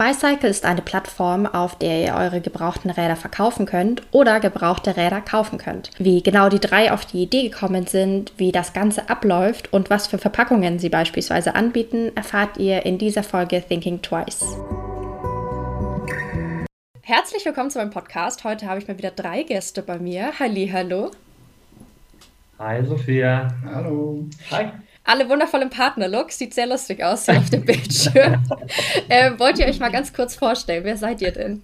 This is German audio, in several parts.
Bicycle ist eine Plattform, auf der ihr eure gebrauchten Räder verkaufen könnt oder gebrauchte Räder kaufen könnt. Wie genau die drei auf die Idee gekommen sind, wie das Ganze abläuft und was für Verpackungen sie beispielsweise anbieten, erfahrt ihr in dieser Folge Thinking Twice. Herzlich willkommen zu meinem Podcast. Heute habe ich mal wieder drei Gäste bei mir. Halli, hallo. Hi Sophia. Hallo. Hi alle wundervollen Partnerlooks. Sieht sehr lustig aus hier auf dem Bildschirm. äh, wollt ihr euch mal ganz kurz vorstellen? Wer seid ihr denn?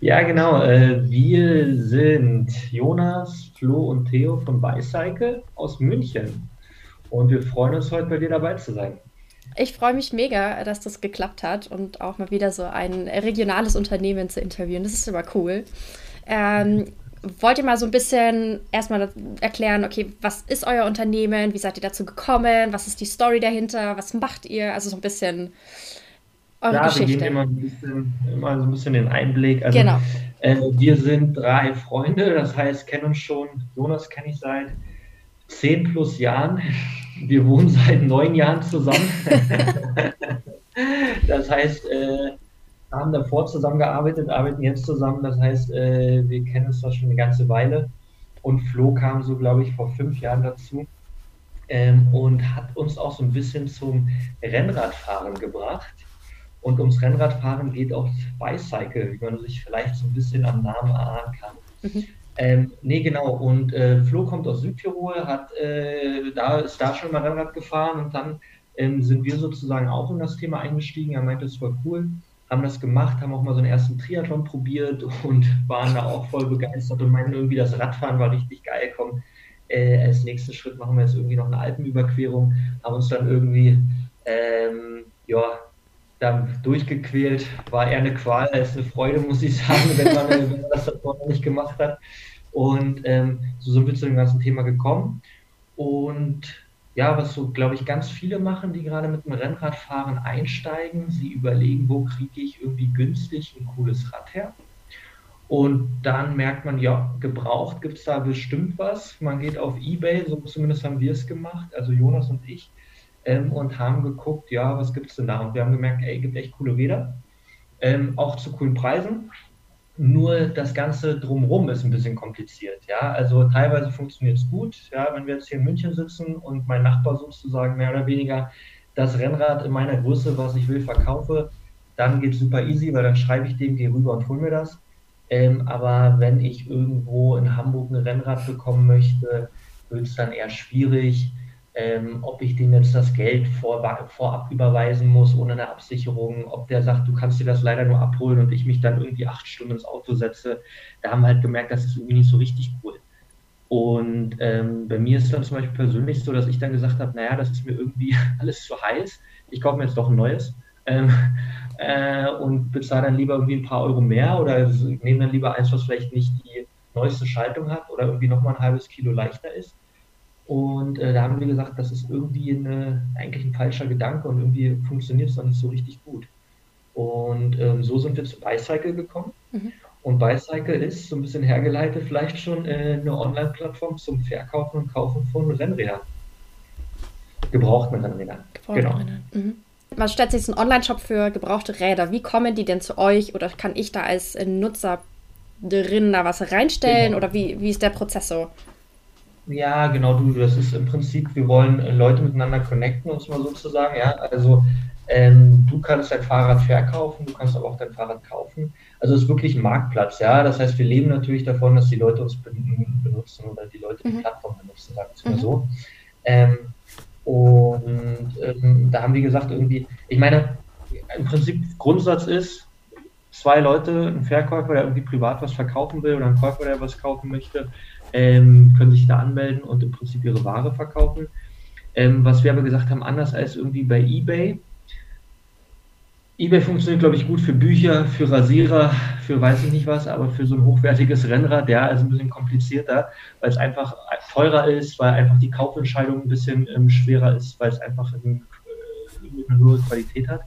Ja, genau. Äh, wir sind Jonas, Flo und Theo von Bicycle aus München. Und wir freuen uns heute bei dir dabei zu sein. Ich freue mich mega, dass das geklappt hat und auch mal wieder so ein regionales Unternehmen zu interviewen. Das ist immer cool. Ähm, wollt ihr mal so ein bisschen erstmal erklären, okay, was ist euer Unternehmen, wie seid ihr dazu gekommen, was ist die Story dahinter, was macht ihr? Also so ein bisschen eure ja, Geschichte. wir geben immer, ein bisschen, immer so ein bisschen den Einblick. Also, genau. Äh, wir sind drei Freunde, das heißt, kennen uns schon, Jonas kenne ich seit zehn plus Jahren. Wir wohnen seit neun Jahren zusammen. das heißt, äh, haben davor zusammengearbeitet, arbeiten jetzt zusammen. Das heißt, äh, wir kennen uns da schon eine ganze Weile. Und Flo kam so, glaube ich, vor fünf Jahren dazu ähm, und hat uns auch so ein bisschen zum Rennradfahren gebracht. Und ums Rennradfahren geht auch Bicycle, wie man sich vielleicht so ein bisschen am Namen erahnen kann. Mhm. Ähm, nee, genau. Und äh, Flo kommt aus Südtirol, hat äh, da ist da schon mal Rennrad gefahren und dann ähm, sind wir sozusagen auch in das Thema eingestiegen. Er meinte, es war cool haben das gemacht, haben auch mal so einen ersten Triathlon probiert und waren da auch voll begeistert und meinen irgendwie, das Radfahren war richtig geil. Komm, äh, als nächsten Schritt machen wir jetzt irgendwie noch eine Alpenüberquerung, haben uns dann irgendwie, ähm, ja, dann durchgequält. War eher eine Qual als eine Freude, muss ich sagen, wenn man, wenn man das davor noch nicht gemacht hat. Und ähm, so sind wir zu dem ganzen Thema gekommen. Und ja, was so, glaube ich, ganz viele machen, die gerade mit dem Rennradfahren einsteigen. Sie überlegen, wo kriege ich irgendwie günstig ein cooles Rad her. Und dann merkt man, ja, gebraucht gibt es da bestimmt was. Man geht auf Ebay, so zumindest haben wir es gemacht, also Jonas und ich, ähm, und haben geguckt, ja, was gibt es denn da? Und wir haben gemerkt, ey, gibt echt coole Räder, ähm, auch zu coolen Preisen. Nur das Ganze drumherum ist ein bisschen kompliziert. Ja? Also teilweise funktioniert es gut. Ja? Wenn wir jetzt hier in München sitzen und mein Nachbar sozusagen mehr oder weniger das Rennrad in meiner Größe, was ich will, verkaufe, dann geht es super easy, weil dann schreibe ich dem, gehe rüber und hol mir das. Ähm, aber wenn ich irgendwo in Hamburg ein Rennrad bekommen möchte, wird es dann eher schwierig ähm, ob ich dem jetzt das Geld vor, vorab überweisen muss ohne eine Absicherung, ob der sagt, du kannst dir das leider nur abholen und ich mich dann irgendwie acht Stunden ins Auto setze. Da haben wir halt gemerkt, das ist irgendwie nicht so richtig cool. Und ähm, bei mir ist dann zum Beispiel persönlich so, dass ich dann gesagt habe, naja, das ist mir irgendwie alles zu heiß. Ich kaufe mir jetzt doch ein neues. Ähm, äh, und bezahle dann lieber irgendwie ein paar Euro mehr oder nehme dann lieber eins, was vielleicht nicht die neueste Schaltung hat oder irgendwie nochmal ein halbes Kilo leichter ist. Und äh, da haben wir gesagt, das ist irgendwie eine, eigentlich ein falscher Gedanke und irgendwie funktioniert es noch nicht so richtig gut. Und ähm, so sind wir zu Bicycle gekommen. Mhm. Und Bicycle ist so ein bisschen hergeleitet vielleicht schon äh, eine Online-Plattform zum Verkaufen und Kaufen von Rennrädern. Gebrauchten Rennrädern. Gebrauchte genau. Räder. Mhm. Man stellt sich einen Online-Shop für gebrauchte Räder. Wie kommen die denn zu euch oder kann ich da als Nutzer drin da was reinstellen genau. oder wie, wie ist der Prozess so? Ja, genau, du, das ist im Prinzip, wir wollen äh, Leute miteinander connecten, um es mal sozusagen, ja. Also ähm, du kannst dein Fahrrad verkaufen, du kannst aber auch dein Fahrrad kaufen. Also es ist wirklich ein Marktplatz, ja. Das heißt, wir leben natürlich davon, dass die Leute uns benutzen oder die Leute die mhm. Plattform benutzen, sagen wir es mal mhm. so. Ähm, und ähm, da haben wir gesagt, irgendwie, ich meine, im Prinzip Grundsatz ist, zwei Leute, ein Verkäufer, der irgendwie privat was verkaufen will oder ein Käufer, der was kaufen möchte, ähm, können sich da anmelden und im Prinzip ihre Ware verkaufen. Ähm, was wir aber gesagt haben, anders als irgendwie bei eBay. eBay funktioniert, glaube ich, gut für Bücher, für Rasierer, für weiß ich nicht was, aber für so ein hochwertiges Rennrad, ja, also ein bisschen komplizierter, weil es einfach teurer ist, weil einfach die Kaufentscheidung ein bisschen ähm, schwerer ist, weil es einfach ein irgendwie eine höhere Qualität hat.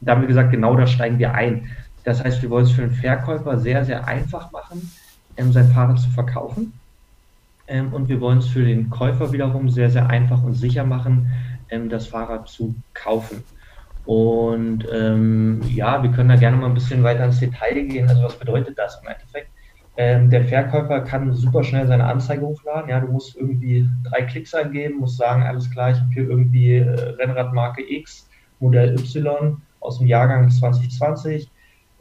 Und da haben wir gesagt, genau da steigen wir ein. Das heißt, wir wollen es für den Verkäufer sehr, sehr einfach machen, ähm, sein Fahrrad zu verkaufen. Ähm, und wir wollen es für den Käufer wiederum sehr, sehr einfach und sicher machen, ähm, das Fahrrad zu kaufen. Und ähm, ja, wir können da gerne mal ein bisschen weiter ins Detail gehen. Also was bedeutet das im Endeffekt? Ähm, der Verkäufer kann super schnell seine Anzeige hochladen. Ja, du musst irgendwie drei Klicks eingeben, musst sagen, alles klar, ich habe hier irgendwie äh, Rennradmarke X, Modell Y aus dem Jahrgang 2020.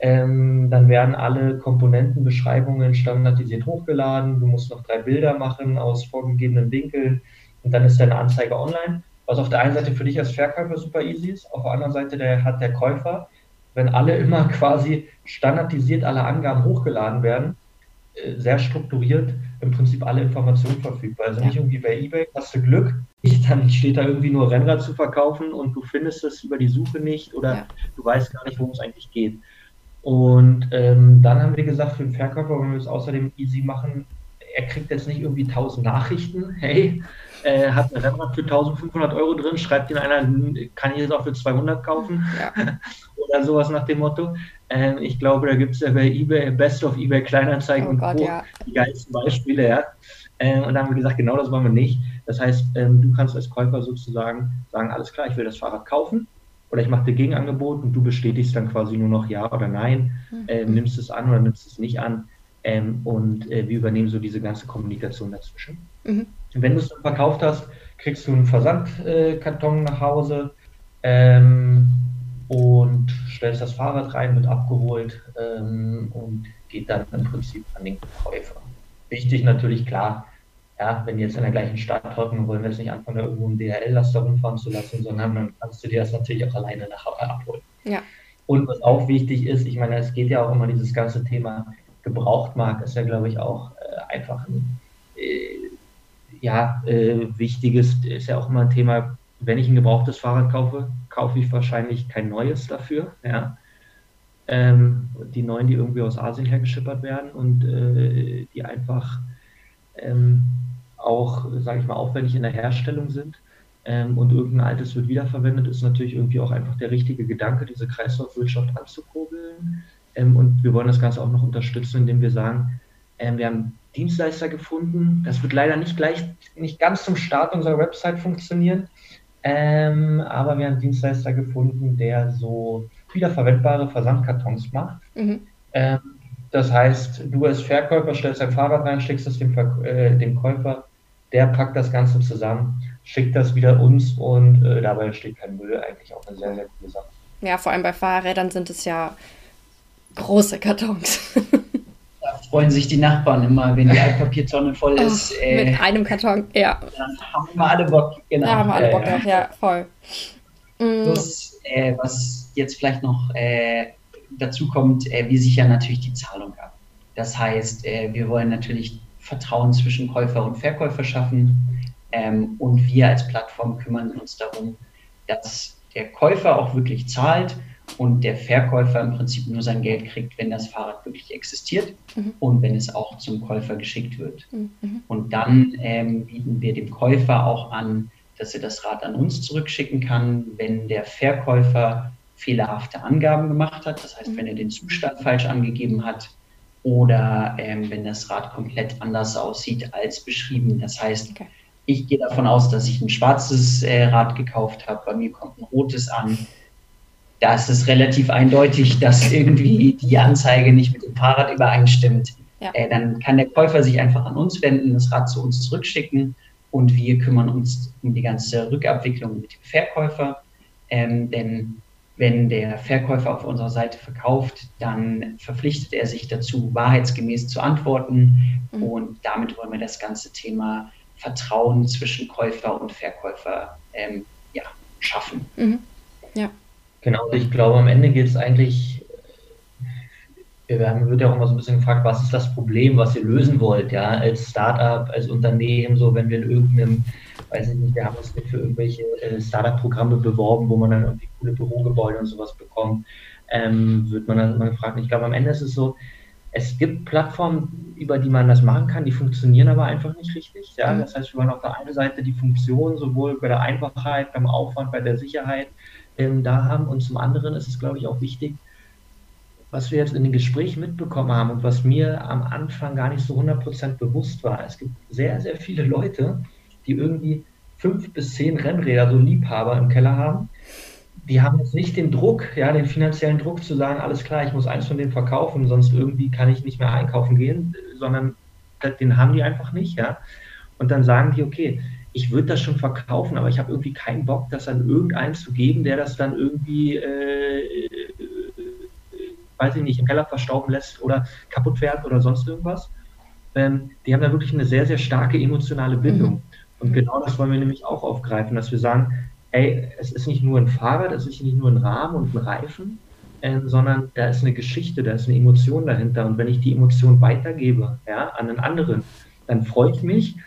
Ähm, dann werden alle Komponentenbeschreibungen standardisiert hochgeladen. Du musst noch drei Bilder machen aus vorgegebenen Winkeln und dann ist deine Anzeige online. Was auf der einen Seite für dich als Verkäufer super easy ist, auf der anderen Seite der, hat der Käufer, wenn alle immer quasi standardisiert alle Angaben hochgeladen werden, äh, sehr strukturiert im Prinzip alle Informationen verfügbar. Also ja. nicht irgendwie bei eBay, hast du Glück, dann steht da irgendwie nur Rennrad zu verkaufen und du findest es über die Suche nicht oder ja. du weißt gar nicht, worum es eigentlich geht. Und ähm, dann haben wir gesagt, für den Verkäufer wollen wir es außerdem easy machen. Er kriegt jetzt nicht irgendwie 1000 Nachrichten. Hey, äh, hat ein Rennrad für 1500 Euro drin, schreibt ihn einer, kann ich es auch für 200 kaufen? Ja. Oder sowas nach dem Motto. Ähm, ich glaube, da gibt es ja bei eBay, Best of eBay Kleinanzeigen oh und Gott, Co. Ja. die geilsten Beispiele, ja. Ähm, und da haben wir gesagt, genau das wollen wir nicht. Das heißt, ähm, du kannst als Käufer sozusagen sagen, alles klar, ich will das Fahrrad kaufen oder ich mache dir Gegenangebot und du bestätigst dann quasi nur noch ja oder nein, mhm. äh, nimmst es an oder nimmst es nicht an ähm, und äh, wir übernehmen so diese ganze Kommunikation dazwischen. Mhm. Wenn du es dann verkauft hast, kriegst du einen Versandkarton nach Hause ähm, und stellst das Fahrrad rein, wird abgeholt ähm, und geht dann im Prinzip an den Käufer. Wichtig natürlich, klar, ja, wenn die jetzt in der gleichen Stadt hocken, wollen wir jetzt nicht anfangen, da irgendwo einen DHL-Laster rumfahren zu lassen, sondern dann kannst du dir das natürlich auch alleine nachher abholen. Ja. Und was auch wichtig ist, ich meine, es geht ja auch immer dieses ganze Thema Gebrauchtmarkt, ist ja, glaube ich, auch äh, einfach ein äh, ja, äh, wichtiges, ist ja auch immer ein Thema, wenn ich ein gebrauchtes Fahrrad kaufe, kaufe ich wahrscheinlich kein neues dafür. Ja. Ähm, die neuen, die irgendwie aus Asien hergeschippert werden und äh, die einfach ähm, auch, sage ich mal, aufwendig in der Herstellung sind ähm, und irgendein altes wird wiederverwendet, ist natürlich irgendwie auch einfach der richtige Gedanke, diese Kreislaufwirtschaft anzukurbeln. Ähm, und wir wollen das Ganze auch noch unterstützen, indem wir sagen, ähm, wir haben Dienstleister gefunden. Das wird leider nicht gleich, nicht ganz zum Start unserer Website funktionieren. Ähm, aber wir haben Dienstleister gefunden, der so wiederverwendbare Versandkartons macht. Mhm. Ähm, das heißt, du als Verkäufer stellst dein Fahrrad rein, schickst es dem, Ver äh, dem Käufer, der packt das Ganze zusammen, schickt das wieder uns und äh, dabei entsteht kein Müll. Eigentlich auch eine sehr, sehr coole Sache. Ja, vor allem bei Fahrrädern sind es ja große Kartons. da freuen sich die Nachbarn immer, wenn die Altpapiertonne voll oh, ist. Oh, äh, mit einem Karton, ja. Dann haben wir alle Bock, genau. Da haben wir alle Bock drauf, ja, voll. Mm. Plus, äh, was jetzt vielleicht noch äh, dazu kommt, äh, wir sichern natürlich die Zahlung ab. Das heißt, äh, wir wollen natürlich Vertrauen zwischen Käufer und Verkäufer schaffen ähm, und wir als Plattform kümmern uns darum, dass der Käufer auch wirklich zahlt und der Verkäufer im Prinzip nur sein Geld kriegt, wenn das Fahrrad wirklich existiert mhm. und wenn es auch zum Käufer geschickt wird. Mhm. Und dann ähm, bieten wir dem Käufer auch an, dass er das Rad an uns zurückschicken kann, wenn der Verkäufer fehlerhafte Angaben gemacht hat. Das heißt, wenn er den Zustand falsch angegeben hat oder ähm, wenn das Rad komplett anders aussieht als beschrieben. Das heißt, okay. ich gehe davon aus, dass ich ein schwarzes äh, Rad gekauft habe. Bei mir kommt ein rotes an. Da ist es relativ eindeutig, dass irgendwie die Anzeige nicht mit dem Fahrrad übereinstimmt. Ja. Äh, dann kann der Käufer sich einfach an uns wenden, das Rad zu uns zurückschicken und wir kümmern uns um die ganze Rückabwicklung mit dem Verkäufer. Ähm, denn wenn der Verkäufer auf unserer Seite verkauft, dann verpflichtet er sich dazu, wahrheitsgemäß zu antworten. Mhm. Und damit wollen wir das ganze Thema Vertrauen zwischen Käufer und Verkäufer ähm, ja, schaffen. Mhm. Ja. Genau, ich glaube, am Ende geht es eigentlich, wir werden, wird ja auch immer so ein bisschen gefragt, was ist das Problem, was ihr lösen wollt, ja, als Startup, als Unternehmen, so wenn wir in irgendeinem weiß ich nicht, wir haben uns für irgendwelche äh, Startup-Programme beworben, wo man dann irgendwie coole Bürogebäude und sowas bekommt, ähm, wird man dann mal gefragt. Ich glaube, am Ende ist es so, es gibt Plattformen, über die man das machen kann, die funktionieren aber einfach nicht richtig. Ja? Mhm. Das heißt, wir wollen auf der einen Seite die Funktion sowohl bei der Einfachheit, beim Aufwand, bei der Sicherheit ähm, da haben. Und zum anderen ist es, glaube ich, auch wichtig, was wir jetzt in den Gesprächen mitbekommen haben und was mir am Anfang gar nicht so 100% bewusst war. Es gibt sehr, sehr viele Leute, die irgendwie fünf bis zehn Rennräder, so Liebhaber im Keller haben. Die haben jetzt nicht den Druck, ja, den finanziellen Druck zu sagen, alles klar, ich muss eins von denen verkaufen, sonst irgendwie kann ich nicht mehr einkaufen gehen, sondern den haben die einfach nicht, ja. Und dann sagen die, okay, ich würde das schon verkaufen, aber ich habe irgendwie keinen Bock, das an irgendeinen zu geben, der das dann irgendwie äh, weiß ich nicht, im Keller verstauben lässt oder kaputt fährt oder sonst irgendwas. Ähm, die haben da wirklich eine sehr, sehr starke emotionale Bindung. Mhm. Und genau das wollen wir nämlich auch aufgreifen, dass wir sagen, ey, es ist nicht nur ein Fahrrad, es ist nicht nur ein Rahmen und ein Reifen, äh, sondern da ist eine Geschichte, da ist eine Emotion dahinter. Und wenn ich die Emotion weitergebe, ja, an einen anderen, dann freue ich mich,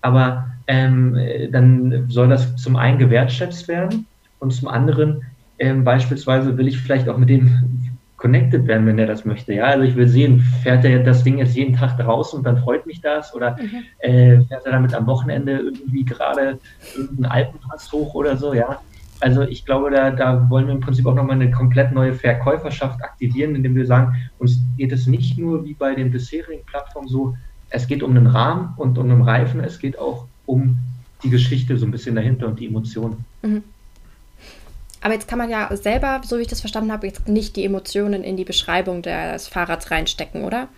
aber ähm, dann soll das zum einen gewertschätzt werden und zum anderen ähm, beispielsweise will ich vielleicht auch mit dem connected werden, wenn er das möchte. Ja, also ich will sehen, fährt er das Ding jetzt jeden Tag draußen und dann freut mich das oder mhm. äh, fährt er damit am Wochenende irgendwie gerade irgendeinen Alpenpass hoch oder so, ja. Also ich glaube, da, da wollen wir im Prinzip auch nochmal eine komplett neue Verkäuferschaft aktivieren, indem wir sagen, uns geht es nicht nur wie bei den bisherigen Plattformen so, es geht um einen Rahmen und um einen Reifen, es geht auch um die Geschichte so ein bisschen dahinter und die Emotionen. Mhm. Aber jetzt kann man ja selber, so wie ich das verstanden habe, jetzt nicht die Emotionen in die Beschreibung des Fahrrads reinstecken, oder?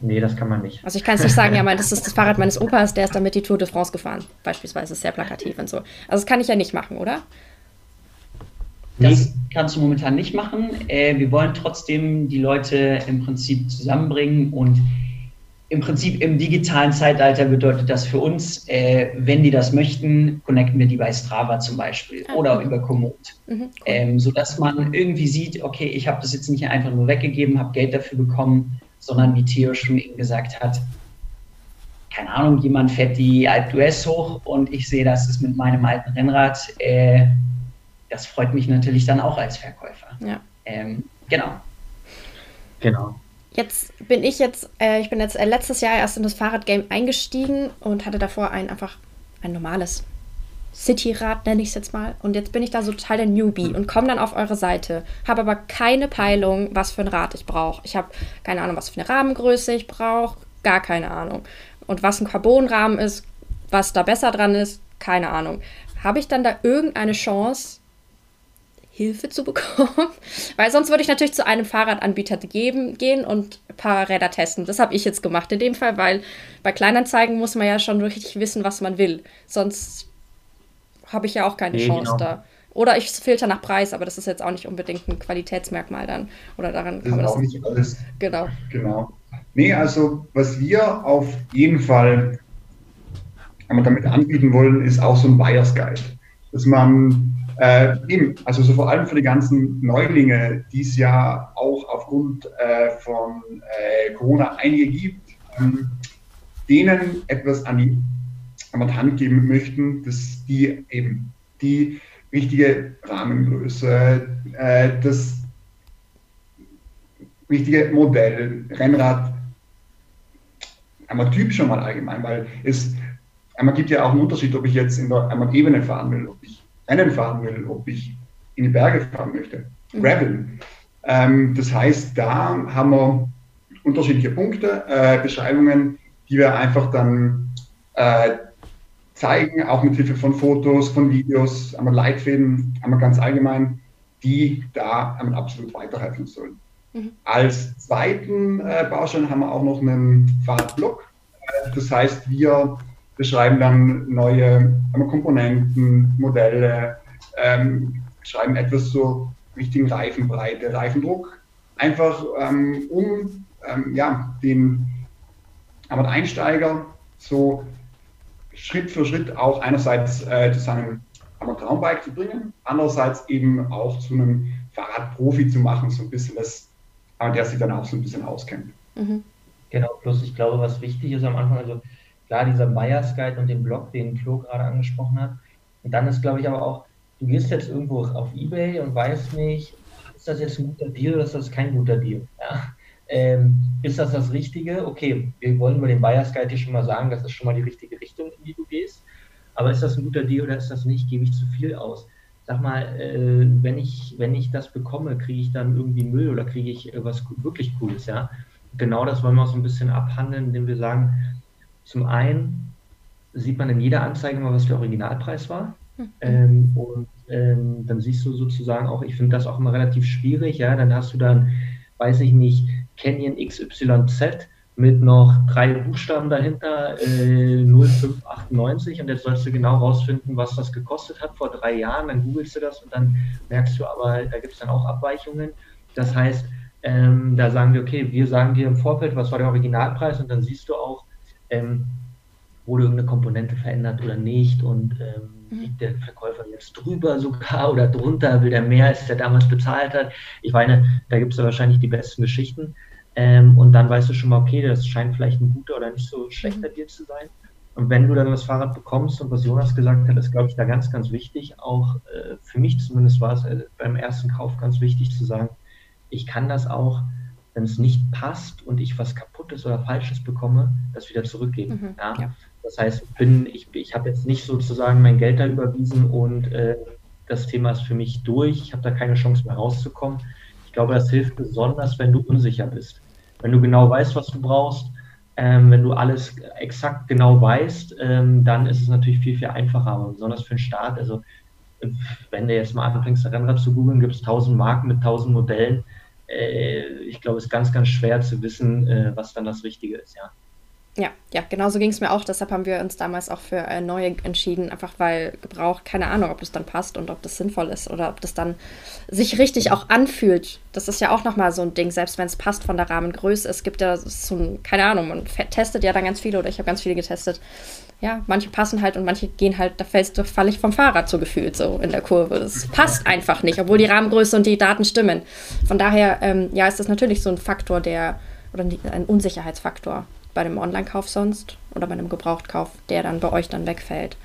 Nee, das kann man nicht. Also ich kann es nicht sagen, ja, das ist das Fahrrad meines Opas, der ist damit die Tour de France gefahren. Beispielsweise ist sehr plakativ und so. Also das kann ich ja nicht machen, oder? Das kannst du momentan nicht machen. Äh, wir wollen trotzdem die Leute im Prinzip zusammenbringen und im Prinzip im digitalen Zeitalter bedeutet das für uns, äh, wenn die das möchten, connecten wir die bei Strava zum Beispiel ah, oder über Komoot. Mhm, cool. ähm, sodass man irgendwie sieht, okay, ich habe das jetzt nicht einfach nur weggegeben, habe Geld dafür bekommen, sondern wie Theo schon eben gesagt hat, keine Ahnung, jemand fährt die Alp d'Huez hoch und ich sehe, das ist mit meinem alten Rennrad. Äh, das freut mich natürlich dann auch als Verkäufer. Ja. Ähm, genau. Genau. Jetzt bin ich jetzt, äh, ich bin jetzt äh, letztes Jahr erst in das Fahrradgame eingestiegen und hatte davor ein einfach ein normales Cityrad, nenne ich es jetzt mal. Und jetzt bin ich da so total der Newbie und komme dann auf eure Seite, habe aber keine Peilung, was für ein Rad ich brauche. Ich habe keine Ahnung, was für eine Rahmengröße ich brauche, gar keine Ahnung. Und was ein Carbonrahmen ist, was da besser dran ist, keine Ahnung. Habe ich dann da irgendeine Chance, Hilfe zu bekommen. Weil sonst würde ich natürlich zu einem Fahrradanbieter geben, gehen und ein paar Räder testen. Das habe ich jetzt gemacht in dem Fall, weil bei Kleinanzeigen muss man ja schon wirklich wissen, was man will. Sonst habe ich ja auch keine nee, Chance genau. da. Oder ich filter nach Preis, aber das ist jetzt auch nicht unbedingt ein Qualitätsmerkmal dann. Oder daran kann man das. Auch nicht alles. Genau. Genau. Nee, also was wir auf jeden Fall damit anbieten wollen, ist auch so ein Buyer's Guide. Dass man äh, eben, also so vor allem für die ganzen Neulinge, die es ja auch aufgrund äh, von äh, Corona einige gibt, ähm, denen etwas an die, an die Hand geben möchten, dass die eben die richtige Rahmengröße, äh, das richtige Modell, Rennrad, einmal Typ schon mal allgemein, weil es einmal gibt ja auch einen Unterschied, ob ich jetzt in der einmal Ebene fahren will, ob ich Rennen fahren will, ob ich in die Berge fahren möchte. Mhm. Gravel. Ähm, das heißt, da haben wir unterschiedliche Punkte, äh, Beschreibungen, die wir einfach dann äh, zeigen, auch mit Hilfe von Fotos, von Videos, einmal Leitfäden, einmal ganz allgemein, die da einmal absolut weiterhelfen sollen. Mhm. Als zweiten äh, Baustein haben wir auch noch einen Fahrradblock. Äh, das heißt, wir beschreiben dann neue Komponenten, Modelle, ähm, schreiben etwas zur richtigen Reifenbreite, Reifendruck, einfach um um ähm, ja, den Einsteiger so Schritt für Schritt auch einerseits äh, zu seinem Traumbike zu bringen, andererseits eben auch zu einem Fahrradprofi zu machen, so ein bisschen das, der sich dann auch so ein bisschen auskennt. Mhm. Genau, plus ich glaube, was wichtig ist am Anfang, also klar, dieser Buyers Guide und den Blog, den Flo gerade angesprochen hat. Und dann ist, glaube ich, aber auch, du gehst jetzt irgendwo auf Ebay und weißt nicht, ist das jetzt ein guter Deal oder ist das kein guter Deal? Ja? Ähm, ist das das Richtige? Okay, wir wollen über den Buyers Guide dir schon mal sagen, das ist schon mal die richtige Richtung, in die du gehst. Aber ist das ein guter Deal oder ist das nicht? Gebe ich zu viel aus? sag mal, äh, wenn, ich, wenn ich das bekomme, kriege ich dann irgendwie Müll oder kriege ich äh, was wirklich Cooles, ja? Genau das wollen wir auch so ein bisschen abhandeln, indem wir sagen, zum einen sieht man in jeder Anzeige mal, was der Originalpreis war. Mhm. Ähm, und ähm, dann siehst du sozusagen auch, ich finde das auch immer relativ schwierig, ja, dann hast du dann, weiß ich nicht, Canyon XYZ mit noch drei Buchstaben dahinter, äh, 0598 und jetzt sollst du genau rausfinden, was das gekostet hat vor drei Jahren, dann googelst du das und dann merkst du aber, da gibt es dann auch Abweichungen. Das heißt, ähm, da sagen wir, okay, wir sagen dir im Vorfeld, was war der Originalpreis und dann siehst du auch, ähm, wurde irgendeine Komponente verändert oder nicht und ähm, mhm. liegt der Verkäufer jetzt drüber sogar oder drunter, will der mehr, als der damals bezahlt hat. Ich meine, da gibt es ja wahrscheinlich die besten Geschichten. Ähm, und dann weißt du schon mal, okay, das scheint vielleicht ein guter oder nicht so schlechter mhm. Deal zu sein. Und wenn du dann das Fahrrad bekommst und was Jonas gesagt hat, ist, glaube ich, da ganz, ganz wichtig, auch äh, für mich zumindest war es äh, beim ersten Kauf ganz wichtig zu sagen, ich kann das auch, wenn es nicht passt und ich was Kaputtes oder Falsches bekomme, das wieder zurückgeben. Mhm, ja? ja? Das heißt, ich, bin, ich, ich habe jetzt nicht sozusagen mein Geld da überwiesen und äh, das Thema ist für mich durch. Ich habe da keine Chance mehr rauszukommen. Ich glaube, das hilft besonders, wenn du unsicher bist. Wenn du genau weißt, was du brauchst, ähm, wenn du alles exakt genau weißt, ähm, dann ist es natürlich viel, viel einfacher, aber besonders für den Start. Also, wenn du jetzt mal anfängst, Rennrad zu googeln, gibt es tausend Marken mit tausend Modellen. Äh, ich glaube, es ist ganz, ganz schwer zu wissen, äh, was dann das Richtige ist, ja. Ja, ja, genau so ging es mir auch. Deshalb haben wir uns damals auch für äh, neue entschieden, einfach weil Gebrauch, keine Ahnung, ob das dann passt und ob das sinnvoll ist oder ob das dann sich richtig auch anfühlt. Das ist ja auch nochmal so ein Ding, selbst wenn es passt von der Rahmengröße. Es gibt ja so ein, keine Ahnung, man testet ja dann ganz viele oder ich habe ganz viele getestet. Ja, manche passen halt und manche gehen halt, da fällst du, falle ich vom Fahrrad so gefühlt so in der Kurve. Das passt einfach nicht, obwohl die Rahmengröße und die Daten stimmen. Von daher, ähm, ja, ist das natürlich so ein Faktor, der, oder ein Unsicherheitsfaktor, bei dem Online-Kauf sonst oder bei einem Gebrauchtkauf, der dann bei euch dann wegfällt.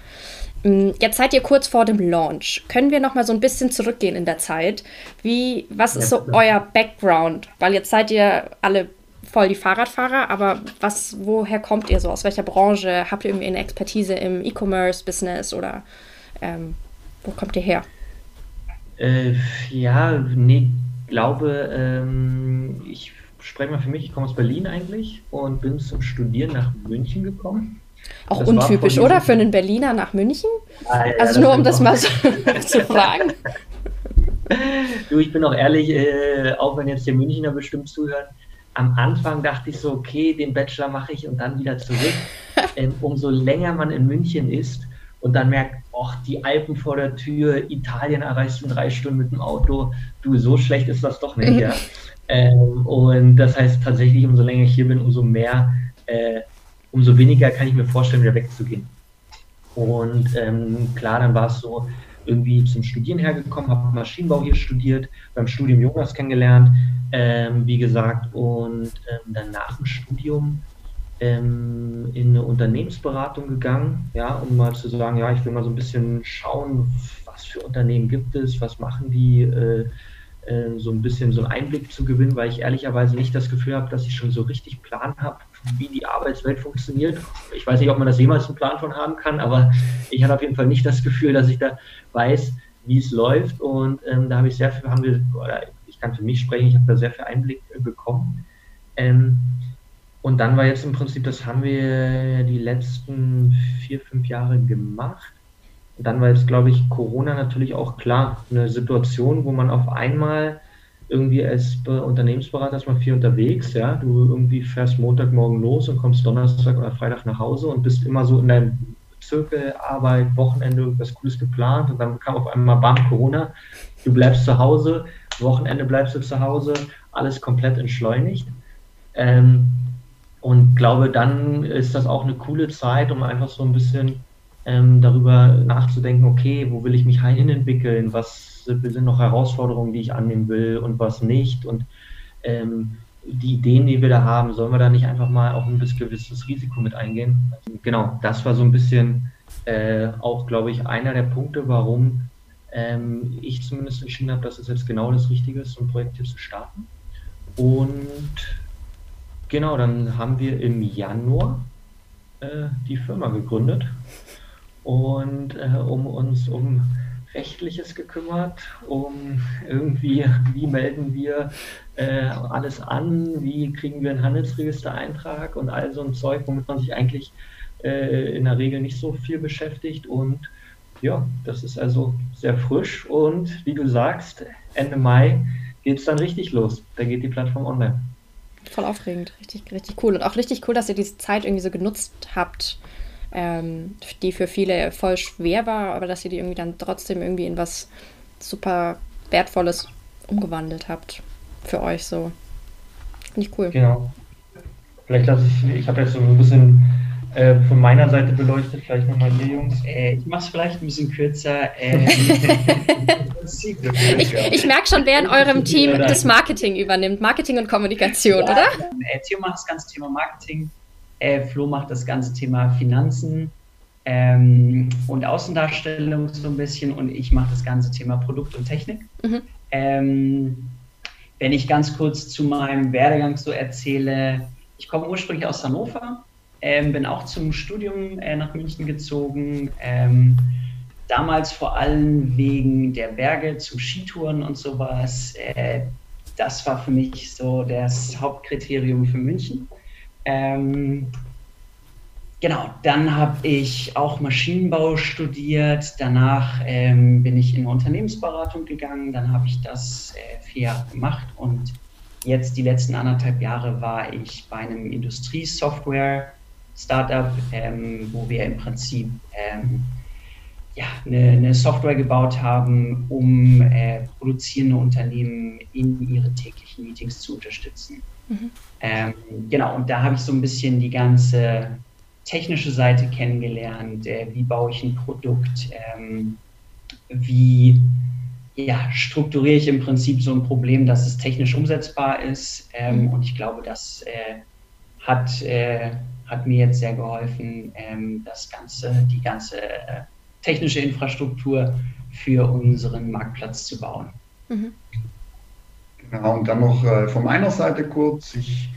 Mm, jetzt seid ihr kurz vor dem Launch. Können wir noch mal so ein bisschen zurückgehen in der Zeit? Wie, was ist so euer Background? Weil jetzt seid ihr alle voll die Fahrradfahrer, aber was, woher kommt ihr so? Aus welcher Branche? Habt ihr irgendwie eine Expertise im E-Commerce-Business oder ähm, wo kommt ihr her? Äh, ja, nee, glaube, ähm, ich spreche mal für mich, ich komme aus Berlin eigentlich und bin zum Studieren nach München gekommen. Auch das untypisch, oder? Für einen Berliner nach München? Ah, ja, also nur um das mal so zu fragen. Du, ich bin auch ehrlich, äh, auch wenn jetzt die Münchner bestimmt zuhören, am Anfang dachte ich so, okay, den Bachelor mache ich und dann wieder zurück. ähm, umso länger man in München ist und dann merkt, ach, die Alpen vor der Tür, Italien erreichst du in drei Stunden mit dem Auto, du, so schlecht ist das doch nicht, ja. Ähm, und das heißt tatsächlich, umso länger ich hier bin, umso mehr, äh, umso weniger kann ich mir vorstellen, wieder wegzugehen. Und ähm, klar, dann war es so, irgendwie zum Studieren hergekommen, habe Maschinenbau hier studiert, beim Studium Jonas kennengelernt, ähm, wie gesagt, und ähm, dann nach dem Studium ähm, in eine Unternehmensberatung gegangen, ja, um mal zu sagen, ja, ich will mal so ein bisschen schauen, was für Unternehmen gibt es, was machen die, äh, äh, so ein bisschen so einen Einblick zu gewinnen, weil ich ehrlicherweise nicht das Gefühl habe, dass ich schon so richtig Plan habe, wie die Arbeitswelt funktioniert. Ich weiß nicht, ob man das jemals einen Plan von haben kann, aber ich hatte auf jeden Fall nicht das Gefühl, dass ich da weiß, wie es läuft. Und ähm, da habe ich sehr viel, haben wir, oder ich kann für mich sprechen, ich habe da sehr viel Einblick äh, bekommen. Ähm, und dann war jetzt im Prinzip, das haben wir die letzten vier, fünf Jahre gemacht. Und dann war jetzt, glaube ich, Corona natürlich auch klar eine Situation, wo man auf einmal irgendwie als Unternehmensberater ist man viel unterwegs, ja. Du irgendwie fährst Montagmorgen los und kommst Donnerstag oder Freitag nach Hause und bist immer so in deinem Zirkel, Arbeit, Wochenende, was Cooles geplant und dann kam auf einmal Bam, Corona. Du bleibst zu Hause, Wochenende bleibst du zu Hause, alles komplett entschleunigt. Ähm, und glaube, dann ist das auch eine coole Zeit, um einfach so ein bisschen ähm, darüber nachzudenken, okay, wo will ich mich hin entwickeln, was sind noch Herausforderungen, die ich annehmen will und was nicht und ähm, die Ideen, die wir da haben, sollen wir da nicht einfach mal auch ein gewisses Risiko mit eingehen? Genau, das war so ein bisschen äh, auch, glaube ich, einer der Punkte, warum ähm, ich zumindest entschieden habe, dass es jetzt genau das Richtige ist, Projekt hier zu starten. Und genau, dann haben wir im Januar äh, die Firma gegründet und äh, um uns um Rechtliches gekümmert, um irgendwie, wie melden wir äh, alles an, wie kriegen wir einen Handelsregistereintrag und all so ein Zeug, womit man sich eigentlich äh, in der Regel nicht so viel beschäftigt. Und ja, das ist also sehr frisch und wie du sagst, Ende Mai geht es dann richtig los. Da geht die Plattform online. Voll aufregend, richtig, richtig cool. Und auch richtig cool, dass ihr diese Zeit irgendwie so genutzt habt, ähm, die für viele voll schwer war, aber dass ihr die irgendwie dann trotzdem irgendwie in was super Wertvolles umgewandelt habt. Für euch so. Finde ich cool. Genau. Vielleicht lasse ich, ich habe jetzt so ein bisschen äh, von meiner Seite beleuchtet, vielleicht nochmal ihr Jungs. Äh, ich mache es vielleicht ein bisschen kürzer. Ähm, ich, ich merke schon, wer in eurem Team das Marketing übernimmt. Marketing und Kommunikation, ja, oder? Äh, Theo macht das ganze Thema Marketing. Äh, Flo macht das ganze Thema Finanzen ähm, und Außendarstellung so ein bisschen. Und ich mache das ganze Thema Produkt und Technik. Mhm. Ähm, wenn ich ganz kurz zu meinem Werdegang so erzähle, ich komme ursprünglich aus Hannover ähm, bin auch zum Studium äh, nach München gezogen. Ähm, damals vor allem wegen der Berge zum Skitouren und sowas. Äh, das war für mich so das Hauptkriterium für München. Ähm, genau, dann habe ich auch Maschinenbau studiert. Danach ähm, bin ich in Unternehmensberatung gegangen. Dann habe ich das äh, vier Jahre gemacht und jetzt die letzten anderthalb Jahre war ich bei einem Industriesoftware Startup, ähm, wo wir im Prinzip ähm, ja, eine, eine, Software gebaut haben, um äh, produzierende Unternehmen in ihre täglichen Meetings zu unterstützen. Mhm. Ähm, genau, und da habe ich so ein bisschen die ganze technische Seite kennengelernt. Äh, wie baue ich ein Produkt? Ähm, wie ja, strukturiere ich im Prinzip so ein Problem, dass es technisch umsetzbar ist? Ähm, mhm. Und ich glaube, das äh, hat äh, hat mir jetzt sehr geholfen, ähm, das ganze, die ganze äh, technische Infrastruktur für unseren Marktplatz zu bauen. Mhm. Genau, und dann noch äh, von meiner Seite kurz. Ich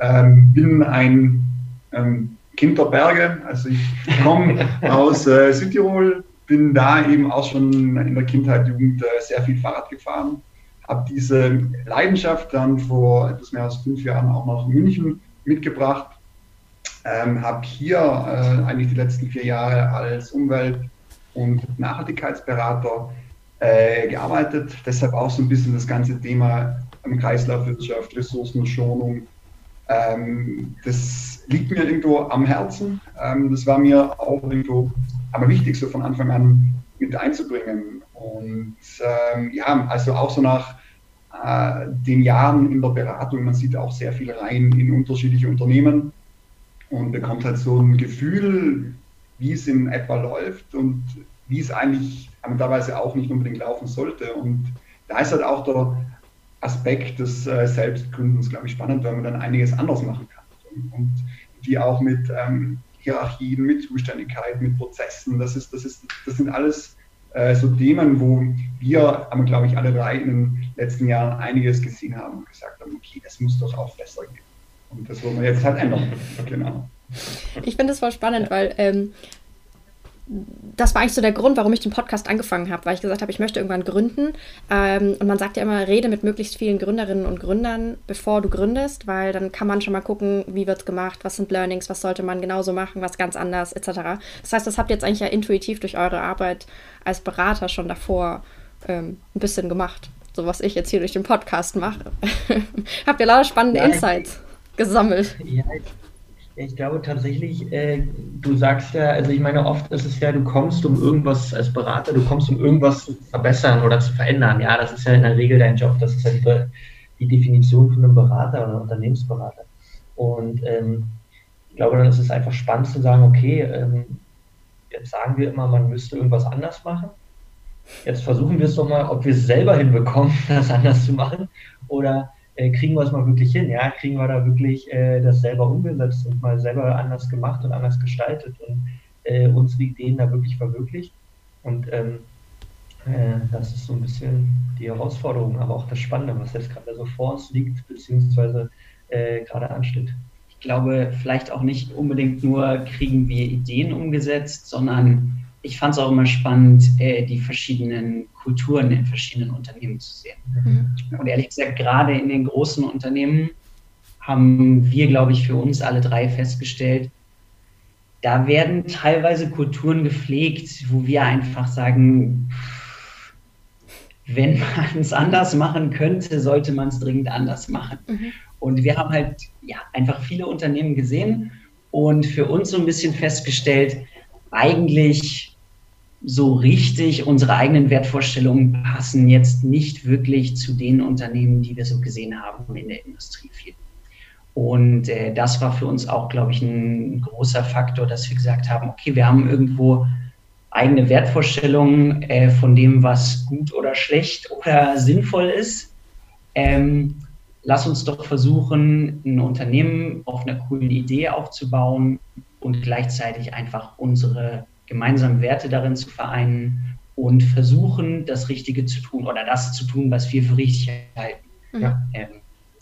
ähm, bin ein ähm, Kind der Berge, also ich komme aus äh, Südtirol, bin da eben auch schon in der Kindheit, Jugend äh, sehr viel Fahrrad gefahren, habe diese Leidenschaft dann vor etwas mehr als fünf Jahren auch nach München mitgebracht. Ähm, habe hier äh, eigentlich die letzten vier Jahre als Umwelt- und Nachhaltigkeitsberater äh, gearbeitet. Deshalb auch so ein bisschen das ganze Thema Kreislaufwirtschaft, Ressourcenschonung. Ähm, das liegt mir irgendwo am Herzen. Ähm, das war mir auch irgendwo aber wichtig, so von Anfang an mit einzubringen. Und ähm, ja, also auch so nach äh, den Jahren in der Beratung, man sieht auch sehr viel rein in unterschiedliche Unternehmen und bekommt halt so ein Gefühl, wie es in etwa läuft und wie es eigentlich teilweise auch nicht unbedingt laufen sollte. Und da ist halt auch der Aspekt des äh, Selbstgründens, glaube ich, spannend, weil man dann einiges anders machen kann. Und die auch mit ähm, Hierarchien, mit Zuständigkeit, mit Prozessen, das, ist, das, ist, das sind alles äh, so Themen, wo wir, haben glaube ich, alle drei in den letzten Jahren einiges gesehen haben und gesagt haben, okay, das muss doch auch besser gehen. Und das wollen wir jetzt halt ändern. Genau. Ich finde das voll spannend, weil ähm, das war eigentlich so der Grund, warum ich den Podcast angefangen habe, weil ich gesagt habe, ich möchte irgendwann gründen. Ähm, und man sagt ja immer, rede mit möglichst vielen Gründerinnen und Gründern, bevor du gründest, weil dann kann man schon mal gucken, wie wird es gemacht, was sind Learnings, was sollte man genauso machen, was ganz anders, etc. Das heißt, das habt ihr jetzt eigentlich ja intuitiv durch eure Arbeit als Berater schon davor ähm, ein bisschen gemacht. So was ich jetzt hier durch den Podcast mache. habt ihr lauter spannende ja, Insights gesammelt? Ja, ich, ich glaube tatsächlich, äh, du sagst ja, also ich meine, oft ist es ja, du kommst um irgendwas als Berater, du kommst um irgendwas zu verbessern oder zu verändern. Ja, das ist ja in der Regel dein Job, das ist ja die, die Definition von einem Berater oder Unternehmensberater. Und ähm, ich glaube, dann ist es einfach spannend zu sagen, okay, ähm, jetzt sagen wir immer, man müsste irgendwas anders machen. Jetzt versuchen wir es doch mal, ob wir es selber hinbekommen, das anders zu machen. Oder äh, kriegen wir es mal wirklich hin? Ja, kriegen wir da wirklich äh, das selber umgesetzt und mal selber anders gemacht und anders gestaltet und äh, unsere Ideen da wirklich verwirklicht? Und ähm, äh, das ist so ein bisschen die Herausforderung, aber auch das Spannende, was jetzt gerade so vor uns liegt, beziehungsweise äh, gerade ansteht. Ich glaube, vielleicht auch nicht unbedingt nur kriegen wir Ideen umgesetzt, sondern ich fand es auch immer spannend, äh, die verschiedenen Kulturen in verschiedenen Unternehmen zu sehen. Mhm. Und ehrlich gesagt, gerade in den großen Unternehmen haben wir, glaube ich, für uns alle drei festgestellt, da werden teilweise Kulturen gepflegt, wo wir einfach sagen, wenn man es anders machen könnte, sollte man es dringend anders machen. Mhm. Und wir haben halt ja, einfach viele Unternehmen gesehen und für uns so ein bisschen festgestellt, eigentlich so richtig unsere eigenen Wertvorstellungen passen jetzt nicht wirklich zu den Unternehmen, die wir so gesehen haben in der Industrie viel. Und äh, das war für uns auch, glaube ich, ein großer Faktor, dass wir gesagt haben, okay, wir haben irgendwo eigene Wertvorstellungen äh, von dem, was gut oder schlecht oder sinnvoll ist. Ähm, lass uns doch versuchen, ein Unternehmen auf einer coolen Idee aufzubauen und gleichzeitig einfach unsere gemeinsamen Werte darin zu vereinen und versuchen, das Richtige zu tun oder das zu tun, was wir für richtig halten. Ja. Ähm,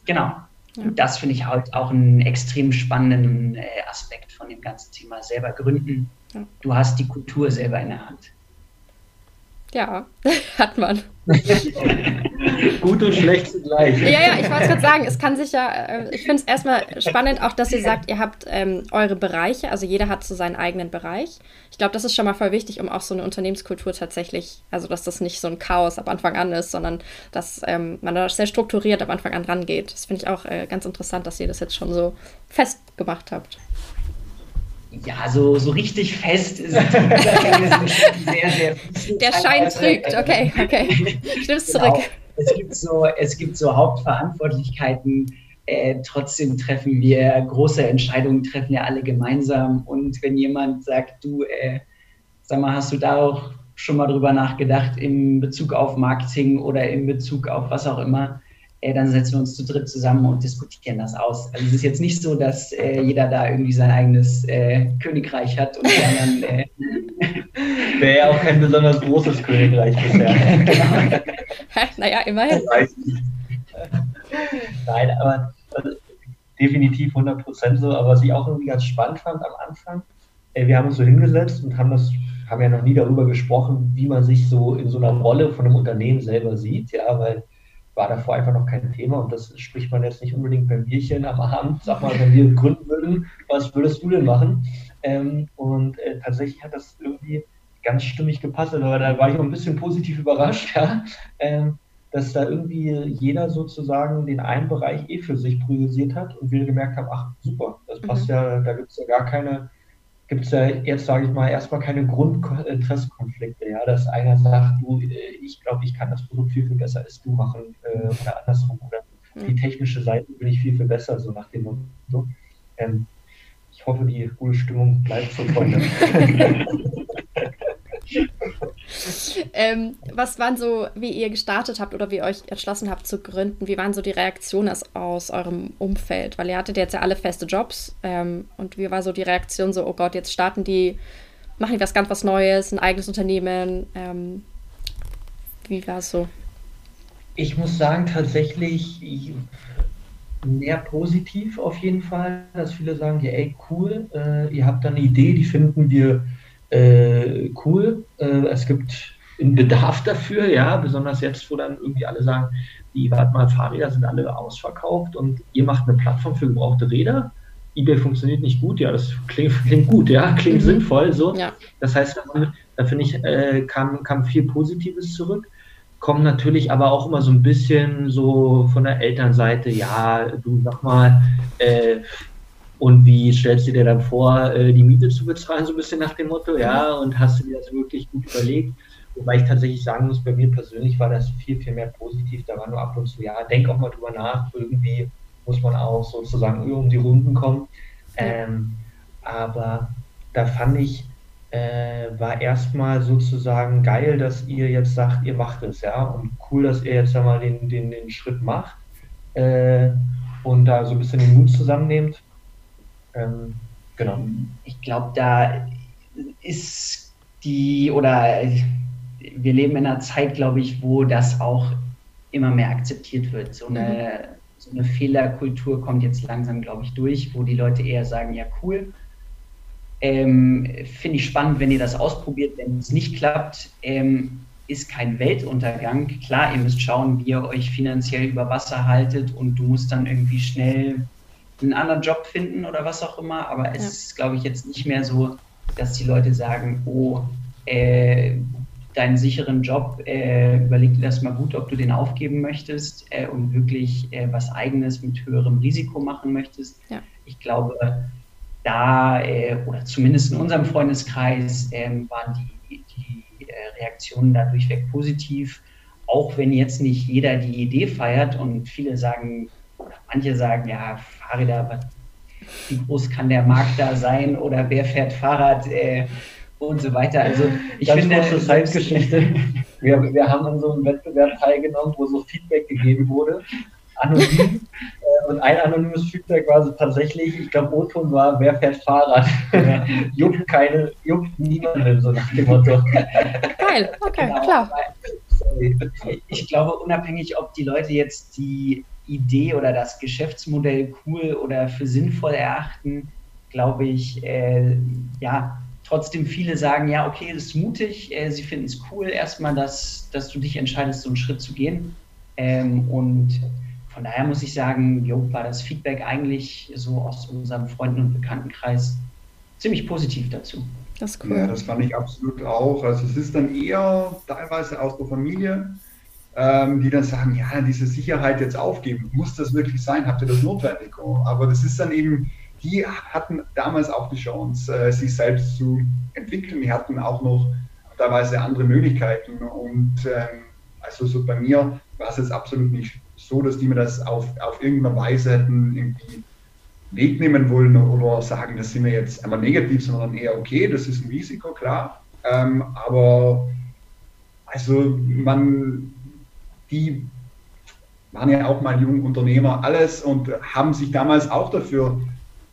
genau. Ja. Das finde ich halt auch einen extrem spannenden äh, Aspekt von dem ganzen Thema selber gründen. Ja. Du hast die Kultur selber in der Hand. Ja, hat man. Gut und schlecht zugleich. Ja, ja, ich wollte gerade sagen, es kann sich ja, äh, ich finde es erstmal spannend auch, dass ihr sagt, ihr habt ähm, eure Bereiche, also jeder hat so seinen eigenen Bereich. Ich glaube, das ist schon mal voll wichtig, um auch so eine Unternehmenskultur tatsächlich, also dass das nicht so ein Chaos ab Anfang an ist, sondern dass ähm, man da sehr strukturiert am Anfang an rangeht. Das finde ich auch äh, ganz interessant, dass ihr das jetzt schon so festgemacht habt. Ja, so, so richtig fest ist es sehr, sehr Der Schein trügt, okay, okay. Stimm's genau. zurück. Es gibt so, es gibt so Hauptverantwortlichkeiten. Äh, trotzdem treffen wir große Entscheidungen, treffen ja alle gemeinsam. Und wenn jemand sagt, du, äh, sag mal, hast du da auch schon mal drüber nachgedacht in Bezug auf Marketing oder in Bezug auf was auch immer, äh, dann setzen wir uns zu dritt zusammen und diskutieren das aus. Also es ist jetzt nicht so, dass äh, jeder da irgendwie sein eigenes äh, Königreich hat und dann. Äh, Wäre ja auch kein besonders großes Königreich bisher. genau. naja, immerhin. Nein, aber also, definitiv 100% so. Aber was ich auch irgendwie ganz spannend fand am Anfang, äh, wir haben uns so hingesetzt und haben das haben ja noch nie darüber gesprochen, wie man sich so in so einer Rolle von einem Unternehmen selber sieht, ja, weil war davor einfach noch kein Thema und das spricht man jetzt nicht unbedingt beim Bierchen am Abend. Sag mal, wenn wir gründen würden, was würdest du denn machen? Ähm, und äh, tatsächlich hat das irgendwie ganz stimmig gepasst, aber da war ich auch ein bisschen positiv überrascht, ja, ähm, dass da irgendwie jeder sozusagen den einen Bereich eh für sich priorisiert hat und wir gemerkt haben, ach super, das passt mhm. ja, da gibt es ja gar keine gibt es ja jetzt, sage ich mal, erstmal keine Grundinteressenkonflikte. Ja, dass einer sagt, du, äh, ich glaube, ich kann das Produkt viel, viel besser als du machen äh, oder andersrum. Oder die technische Seite bin ich viel, viel besser, so nach dem Motto. Ähm, ich hoffe, die gute Stimmung bleibt so, Freunde. ähm, was waren so, wie ihr gestartet habt oder wie ihr euch entschlossen habt zu gründen? Wie waren so die Reaktionen aus, aus eurem Umfeld? Weil ihr hattet jetzt ja alle feste Jobs ähm, und wie war so die Reaktion so, oh Gott, jetzt starten die, machen die was ganz was Neues, ein eigenes Unternehmen? Ähm, wie war es so? Ich muss sagen, tatsächlich mehr positiv auf jeden Fall, dass viele sagen, ja, ey, cool, äh, ihr habt da eine Idee, die finden wir äh, cool. Äh, es gibt einen Bedarf dafür, ja, besonders jetzt, wo dann irgendwie alle sagen, die, warte mal, Fahrräder sind alle ausverkauft und ihr macht eine Plattform für gebrauchte Räder. eBay funktioniert nicht gut, ja, das klingt, klingt gut, ja, klingt mhm. sinnvoll, so. Ja. Das heißt, da finde ich, äh, kam, kam viel Positives zurück. Kommt natürlich aber auch immer so ein bisschen so von der Elternseite, ja, du sag mal, äh, und wie stellst du dir dann vor, äh, die Miete zu bezahlen, so ein bisschen nach dem Motto, ja, und hast du dir das wirklich gut überlegt? Wobei ich tatsächlich sagen muss, bei mir persönlich war das viel, viel mehr positiv. Da war nur ab und zu, ja, denk auch mal drüber nach, irgendwie muss man auch sozusagen um die Runden kommen. Ähm, aber da fand ich, äh, war erstmal sozusagen geil, dass ihr jetzt sagt, ihr macht es, ja, und cool, dass ihr jetzt einmal den, den, den Schritt macht äh, und da so ein bisschen den Mut zusammennehmt. Ähm, genau. Ich glaube, da ist die, oder wir leben in einer Zeit, glaube ich, wo das auch immer mehr akzeptiert wird. So eine, mhm. so eine Fehlerkultur kommt jetzt langsam, glaube ich, durch, wo die Leute eher sagen, ja cool, Ähm, Finde ich spannend, wenn ihr das ausprobiert. Wenn es nicht klappt, ähm, ist kein Weltuntergang. Klar, ihr müsst schauen, wie ihr euch finanziell über Wasser haltet und du musst dann irgendwie schnell einen anderen Job finden oder was auch immer. Aber es ja. ist, glaube ich, jetzt nicht mehr so, dass die Leute sagen, oh, äh, deinen sicheren Job, äh, überleg dir das mal gut, ob du den aufgeben möchtest äh, und wirklich äh, was Eigenes mit höherem Risiko machen möchtest. Ja. Ich glaube, da, äh, oder zumindest in unserem Freundeskreis, ähm, waren die, die äh, Reaktionen da durchweg positiv. Auch wenn jetzt nicht jeder die Idee feiert und viele sagen, manche sagen, ja, Fahrräder, wie groß kann der Markt da sein oder wer fährt Fahrrad? Äh, und so weiter. Also ich Ganz finde, kurze Zeitgeschichte. Wir, wir haben an so einem Wettbewerb teilgenommen, wo so Feedback gegeben wurde, anonym. Äh, und ein anonymes Feedback war so tatsächlich, ich glaube, O-Ton war, wer fährt Fahrrad? juckt keine, juckt niemanden, so nach dem Motto. Geil, okay, genau. klar. Ich glaube, unabhängig, ob die Leute jetzt die Idee oder das Geschäftsmodell cool oder für sinnvoll erachten, glaube ich, äh, ja, trotzdem viele sagen, ja, okay, das ist mutig, äh, sie finden es cool erstmal, dass, dass du dich entscheidest, so einen Schritt zu gehen. Ähm, und von daher muss ich sagen, jo, war das Feedback eigentlich so aus unserem Freunden- und Bekanntenkreis ziemlich positiv dazu. Das ist cool. Ja, das fand ich absolut auch. Also es ist dann eher teilweise aus der Familie, ähm, die dann sagen, ja, diese Sicherheit jetzt aufgeben, muss das wirklich sein? Habt ihr das notwendig? Aber das ist dann eben die hatten damals auch die Chance, äh, sich selbst zu entwickeln. Die hatten auch noch teilweise andere Möglichkeiten. Und ähm, also so bei mir war es jetzt absolut nicht so, dass die mir das auf, auf irgendeine Weise hätten irgendwie wegnehmen wollen oder sagen, das sind wir jetzt einmal negativ, sondern eher okay, das ist ein Risiko, klar. Ähm, aber also man, die waren ja auch mal jung Unternehmer, alles und haben sich damals auch dafür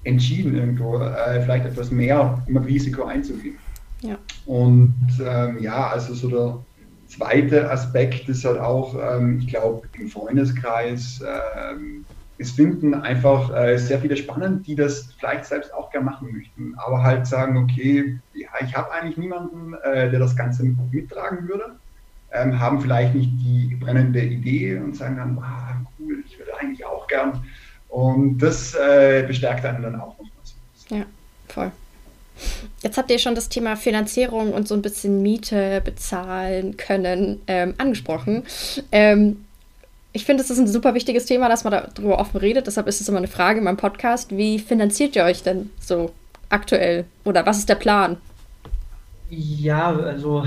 entschieden, irgendwo äh, vielleicht etwas mehr mit Risiko einzugehen. Ja. Und ähm, ja, also so der zweite Aspekt ist halt auch, ähm, ich glaube, im Freundeskreis, ähm, es finden einfach äh, sehr viele spannend, die das vielleicht selbst auch gerne machen möchten, aber halt sagen, okay, ja, ich habe eigentlich niemanden, äh, der das Ganze mittragen würde, ähm, haben vielleicht nicht die brennende Idee und sagen dann, ah, cool, ich würde eigentlich auch gern und das äh, bestärkt einen dann auch nochmals. Ja, voll. Jetzt habt ihr schon das Thema Finanzierung und so ein bisschen Miete bezahlen können ähm, angesprochen. Ähm, ich finde, es ist ein super wichtiges Thema, dass man darüber offen redet. Deshalb ist es immer eine Frage in meinem Podcast. Wie finanziert ihr euch denn so aktuell? Oder was ist der Plan? Ja, also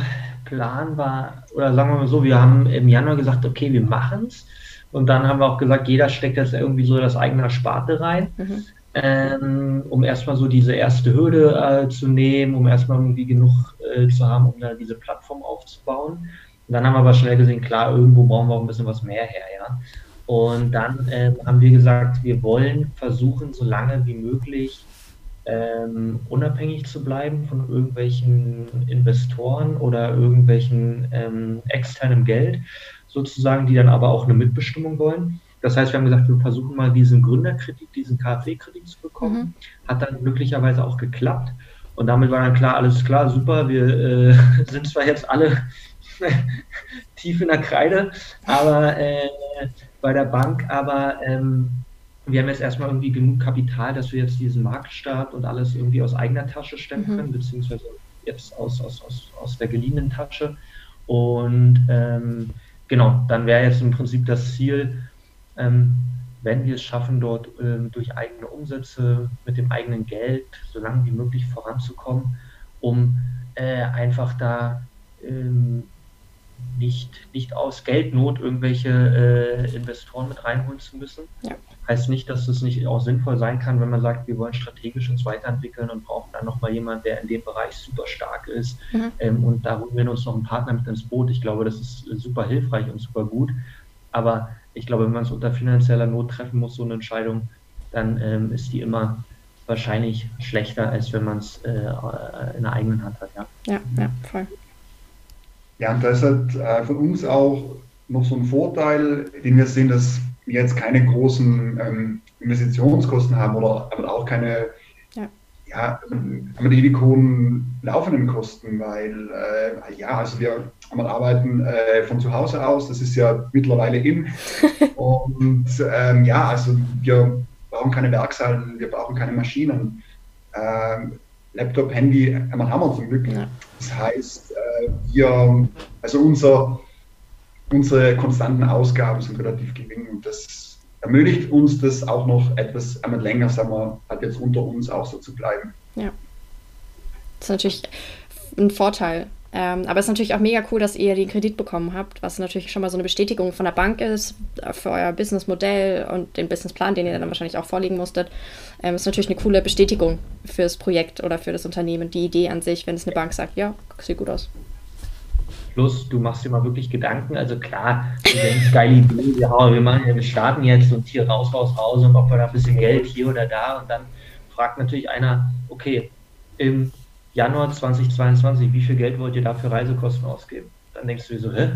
Plan war, oder sagen wir mal so, wir haben im Januar gesagt, okay, wir machen es. Und dann haben wir auch gesagt, jeder steckt jetzt irgendwie so das eigene Sparte rein, mhm. ähm, um erstmal so diese erste Hürde äh, zu nehmen, um erstmal irgendwie genug äh, zu haben, um da diese Plattform aufzubauen. Und dann haben wir aber schnell gesehen, klar, irgendwo brauchen wir auch ein bisschen was mehr her, ja. Und dann ähm, haben wir gesagt, wir wollen versuchen, so lange wie möglich ähm, unabhängig zu bleiben von irgendwelchen Investoren oder irgendwelchen ähm, externem Geld sozusagen, die dann aber auch eine Mitbestimmung wollen. Das heißt, wir haben gesagt, wir versuchen mal diesen Gründerkredit, diesen KfW-Kredit zu bekommen. Mhm. Hat dann glücklicherweise auch geklappt. Und damit war dann klar, alles klar, super, wir äh, sind zwar jetzt alle tief in der Kreide, aber äh, bei der Bank, aber ähm, wir haben jetzt erstmal irgendwie genug Kapital, dass wir jetzt diesen Marktstart und alles irgendwie aus eigener Tasche stemmen mhm. können, beziehungsweise jetzt aus, aus, aus, aus der geliehenen Tasche. Und ähm, genau, dann wäre jetzt im Prinzip das Ziel, ähm, wenn wir es schaffen, dort ähm, durch eigene Umsätze mit dem eigenen Geld so lange wie möglich voranzukommen, um äh, einfach da ähm, nicht, nicht aus Geldnot irgendwelche äh, Investoren mit reinholen zu müssen. Ja. Heißt nicht, dass es nicht auch sinnvoll sein kann, wenn man sagt, wir wollen strategisch uns weiterentwickeln und brauchen dann nochmal jemanden, der in dem Bereich super stark ist. Mhm. Ähm, und da holen wir uns noch einen Partner mit ins Boot. Ich glaube, das ist super hilfreich und super gut. Aber ich glaube, wenn man es unter finanzieller Not treffen muss, so eine Entscheidung, dann ähm, ist die immer wahrscheinlich schlechter, als wenn man es äh, in der eigenen Hand hat. Ja, ja, ja voll. Ja, und das hat äh, von uns auch noch so ein Vorteil, den wir sehen, dass wir jetzt keine großen ähm, Investitionskosten haben oder aber auch keine ja. ja, haben die hohen laufenden Kosten, weil äh, ja, also wir arbeiten äh, von zu Hause aus, das ist ja mittlerweile in. Und ähm, ja, also wir brauchen keine Werksallen, wir brauchen keine Maschinen. Ähm, Laptop, Handy, man haben wir zum Glück. Ja. Das heißt, äh, wir, also unser, unsere konstanten Ausgaben sind relativ gering und das ermöglicht uns das auch noch etwas einmal länger, sagen wir, halt jetzt unter uns auch so zu bleiben. Ja. Das ist natürlich ein Vorteil. Ähm, aber es ist natürlich auch mega cool, dass ihr den Kredit bekommen habt, was natürlich schon mal so eine Bestätigung von der Bank ist für euer Businessmodell und den Businessplan, den ihr dann wahrscheinlich auch vorlegen musstet. Ähm, ist natürlich eine coole Bestätigung fürs Projekt oder für das Unternehmen, die Idee an sich, wenn es eine Bank sagt, ja, sieht gut aus. Plus, du machst dir mal wirklich Gedanken. Also klar, du denkst, geile Idee, ja, wir, machen, wir starten jetzt und hier raus, raus, raus und ob wir da ein bisschen Geld hier oder da. Und dann fragt natürlich einer, okay, im Januar 2022, wie viel Geld wollt ihr da für Reisekosten ausgeben? Dann denkst du dir so, hä?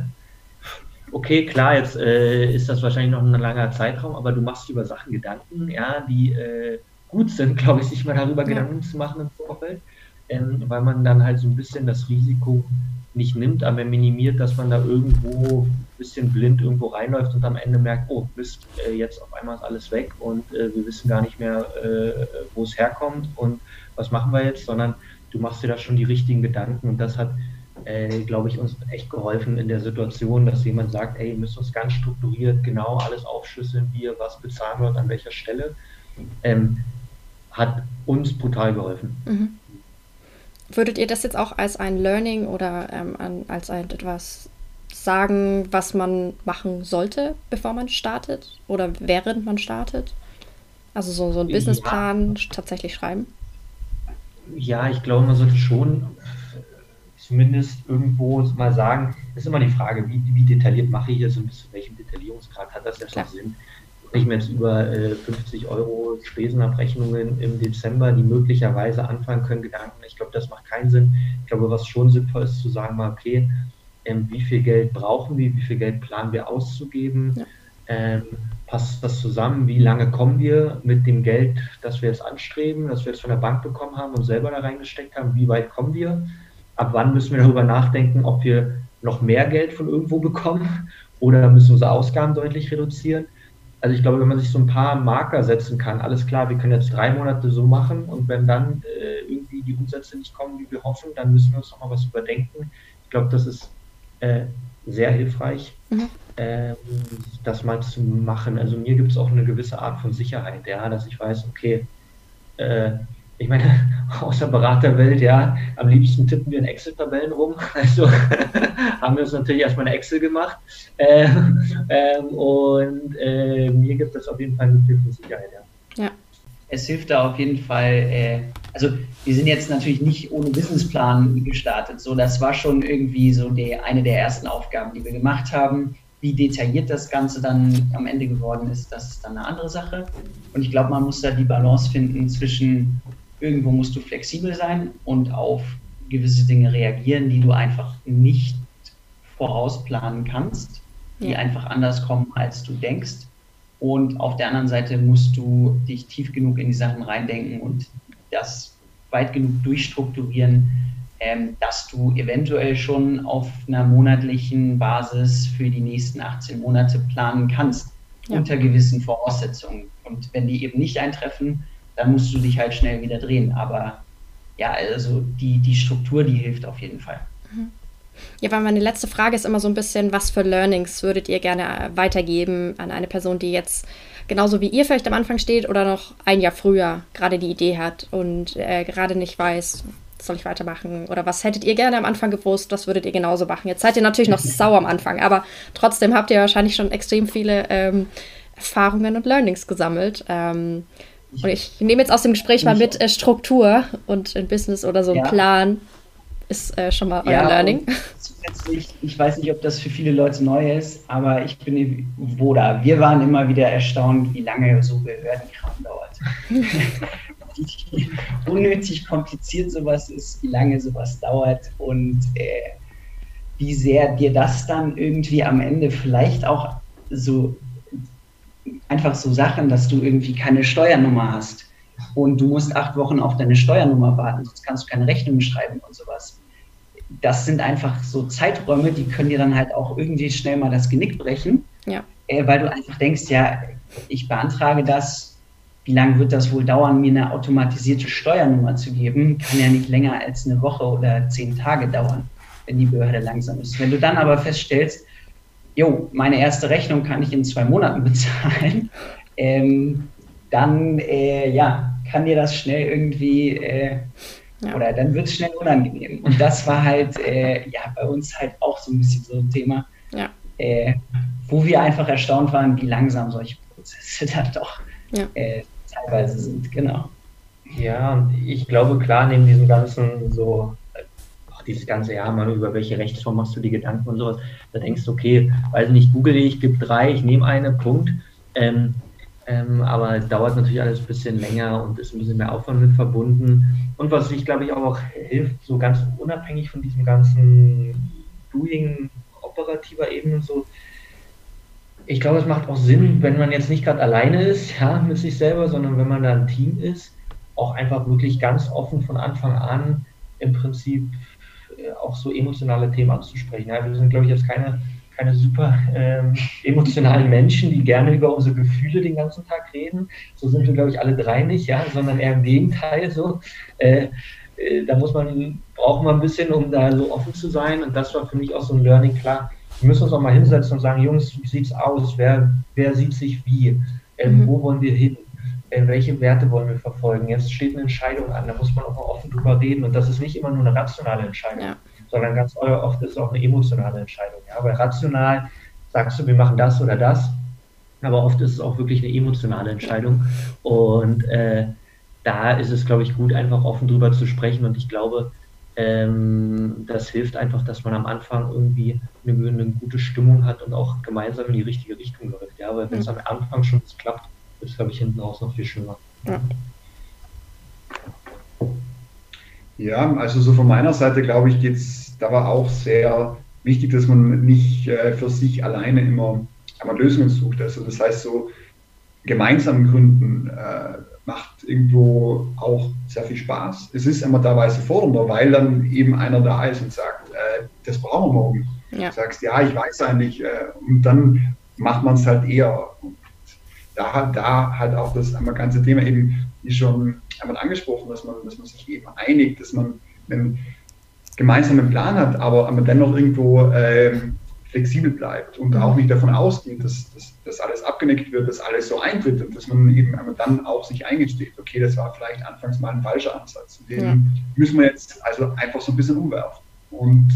Okay, klar, jetzt äh, ist das wahrscheinlich noch ein langer Zeitraum, aber du machst über Sachen Gedanken, ja, die äh, gut sind, glaube ich, sich mal darüber ja. Gedanken zu machen im Vorfeld, ähm, weil man dann halt so ein bisschen das Risiko nicht nimmt, aber minimiert, dass man da irgendwo ein bisschen blind irgendwo reinläuft und am Ende merkt, oh Mist, äh, jetzt auf einmal ist alles weg und äh, wir wissen gar nicht mehr, äh, wo es herkommt und was machen wir jetzt, sondern du machst dir da schon die richtigen Gedanken und das hat, äh, glaube ich, uns echt geholfen in der Situation, dass jemand sagt, hey, ihr müsst uns ganz strukturiert genau alles aufschlüsseln, wie ihr was bezahlen wird, an welcher Stelle, ähm, hat uns brutal geholfen. Mhm. Würdet ihr das jetzt auch als ein Learning oder ähm, an, als ein etwas sagen, was man machen sollte, bevor man startet oder während man startet? Also so, so einen Businessplan ja. tatsächlich schreiben? ja, ich glaube, man sollte schon zumindest irgendwo mal sagen, ist immer die Frage, wie, wie detailliert mache ich das und bis zu welchem Detaillierungsgrad hat das jetzt noch Sinn? Ich mir jetzt über äh, 50 Euro Spesenabrechnungen im Dezember, die möglicherweise anfangen können, Gedanken, ich glaube, das macht keinen Sinn. Ich glaube, was schon sinnvoll ist, zu sagen, mal, okay, ähm, wie viel Geld brauchen wir, wie viel Geld planen wir auszugeben? Ja. Ähm, passt das zusammen? Wie lange kommen wir mit dem Geld, das wir jetzt anstreben, das wir jetzt von der Bank bekommen haben und selber da reingesteckt haben? Wie weit kommen wir? Ab wann müssen wir darüber nachdenken, ob wir noch mehr Geld von irgendwo bekommen oder müssen wir unsere Ausgaben deutlich reduzieren? Also ich glaube, wenn man sich so ein paar Marker setzen kann, alles klar, wir können jetzt drei Monate so machen und wenn dann äh, irgendwie die Umsätze nicht kommen, wie wir hoffen, dann müssen wir uns nochmal was überdenken. Ich glaube, das ist äh, sehr hilfreich. Mhm ähm, das mal zu machen. Also mir gibt es auch eine gewisse Art von Sicherheit, ja, dass ich weiß, okay, äh, ich meine, aus der Beraterwelt, ja, am liebsten tippen wir in Excel-Tabellen rum. Also haben wir uns natürlich erstmal eine Excel gemacht. Äh, äh, und äh, mir gibt es auf jeden Fall eine viel Sicherheit, ja. ja. Es hilft da auf jeden Fall, äh, also wir sind jetzt natürlich nicht ohne Businessplan gestartet. So, das war schon irgendwie so die, eine der ersten Aufgaben, die wir gemacht haben wie detailliert das Ganze dann am Ende geworden ist, das ist dann eine andere Sache. Und ich glaube, man muss da die Balance finden zwischen, irgendwo musst du flexibel sein und auf gewisse Dinge reagieren, die du einfach nicht vorausplanen kannst, die ja. einfach anders kommen, als du denkst. Und auf der anderen Seite musst du dich tief genug in die Sachen reindenken und das weit genug durchstrukturieren, ähm, dass du eventuell schon auf einer monatlichen Basis für die nächsten 18 Monate planen kannst, ja. unter gewissen Voraussetzungen. Und wenn die eben nicht eintreffen, dann musst du dich halt schnell wieder drehen. Aber ja, also die, die Struktur, die hilft auf jeden Fall. Mhm. Ja, weil meine letzte Frage ist immer so ein bisschen, was für Learnings würdet ihr gerne weitergeben an eine Person, die jetzt genauso wie ihr vielleicht am Anfang steht oder noch ein Jahr früher gerade die Idee hat und äh, gerade nicht weiß, soll ich weitermachen? Oder was hättet ihr gerne am Anfang gewusst? Was würdet ihr genauso machen? Jetzt seid ihr natürlich noch sauer am Anfang, aber trotzdem habt ihr wahrscheinlich schon extrem viele ähm, Erfahrungen und Learnings gesammelt. Ähm, und ich nehme jetzt aus dem Gespräch mal mit äh, Struktur und ein Business oder so ein ja. Plan ist äh, schon mal euer ja, Learning. Zusätzlich, ich weiß nicht, ob das für viele Leute neu ist, aber ich bin Woda. Wir waren immer wieder erstaunt, wie lange so Behördenkram dauert. wie unnötig kompliziert sowas ist, wie lange sowas dauert und äh, wie sehr dir das dann irgendwie am Ende vielleicht auch so einfach so Sachen, dass du irgendwie keine Steuernummer hast, und du musst acht Wochen auf deine Steuernummer warten, sonst kannst du keine Rechnung schreiben und sowas. Das sind einfach so Zeiträume, die können dir dann halt auch irgendwie schnell mal das Genick brechen, ja. äh, weil du einfach denkst, ja, ich beantrage das, wie lange wird das wohl dauern, mir eine automatisierte Steuernummer zu geben? Kann ja nicht länger als eine Woche oder zehn Tage dauern, wenn die Behörde langsam ist. Wenn du dann aber feststellst, jo, meine erste Rechnung kann ich in zwei Monaten bezahlen, ähm, dann äh, ja, kann dir das schnell irgendwie äh, ja. oder dann wird es schnell unangenehm. Und das war halt äh, ja bei uns halt auch so ein bisschen so ein Thema, ja. Äh, wo wir einfach erstaunt waren, wie langsam solche Prozesse dann doch ja. Äh, teilweise sind, genau. Ja, und ich glaube, klar, neben diesem ganzen so dieses ganze Jahr mal über welche Rechtsform machst du die Gedanken und sowas, da denkst du, okay, weiß nicht, google ich, gebe drei, ich nehme eine, Punkt. Ähm, ähm, aber dauert natürlich alles ein bisschen länger und ist ein bisschen mehr Aufwand mit verbunden. Und was sich, glaube ich, auch hilft, so ganz unabhängig von diesem ganzen Doing operativer Ebene und so, ich glaube, es macht auch Sinn, wenn man jetzt nicht gerade alleine ist, ja, mit sich selber, sondern wenn man da ein Team ist, auch einfach wirklich ganz offen von Anfang an im Prinzip auch so emotionale Themen anzusprechen. Ja, wir sind, glaube ich, jetzt keine keine super ähm, emotionalen Menschen, die gerne über unsere Gefühle den ganzen Tag reden. So sind wir, glaube ich, alle drei nicht, ja, sondern eher im Gegenteil. So, äh, äh, da muss man, braucht man ein bisschen, um da so offen zu sein. Und das war für mich auch so ein Learning. Klar, wir müssen uns auch mal hinsetzen und sagen, Jungs, wie sieht's aus? Wer, wer sieht sich wie? Äh, mhm. Wo wollen wir hin? Äh, welche Werte wollen wir verfolgen? Jetzt steht eine Entscheidung an, da muss man auch mal offen drüber reden. Und das ist nicht immer nur eine rationale Entscheidung. Ja sondern ganz oft ist es auch eine emotionale Entscheidung. Ja? Weil rational sagst du, wir machen das oder das, aber oft ist es auch wirklich eine emotionale Entscheidung. Und äh, da ist es, glaube ich, gut, einfach offen drüber zu sprechen. Und ich glaube, ähm, das hilft einfach, dass man am Anfang irgendwie eine, eine, gute Stimmung hat und auch gemeinsam in die richtige Richtung läuft. Ja, weil wenn es am Anfang schon klappt, ist glaube ich, hinten raus noch viel schlimmer. Ja. Ja, also so von meiner Seite, glaube ich, geht es da war auch sehr wichtig, dass man nicht äh, für sich alleine immer einmal Lösungen sucht. Also das heißt, so gemeinsam gründen äh, macht irgendwo auch sehr viel Spaß. Es ist immer teilweise fordernder, weil dann eben einer da ist und sagt, äh, das brauchen wir morgen. Ja. Du sagst, ja, ich weiß eigentlich. Äh, und dann macht man es halt eher. Und da, da halt auch das ganze Thema eben, wie schon einmal angesprochen, dass man, dass man sich eben einigt, dass man einen gemeinsamen Plan hat, aber, aber dennoch irgendwo ähm, flexibel bleibt und auch nicht davon ausgeht, dass, dass, dass alles abgenickt wird, dass alles so eintritt und dass man eben dann auch sich eingesteht, okay, das war vielleicht anfangs mal ein falscher Ansatz. Den ja. müssen wir jetzt also einfach so ein bisschen umwerfen und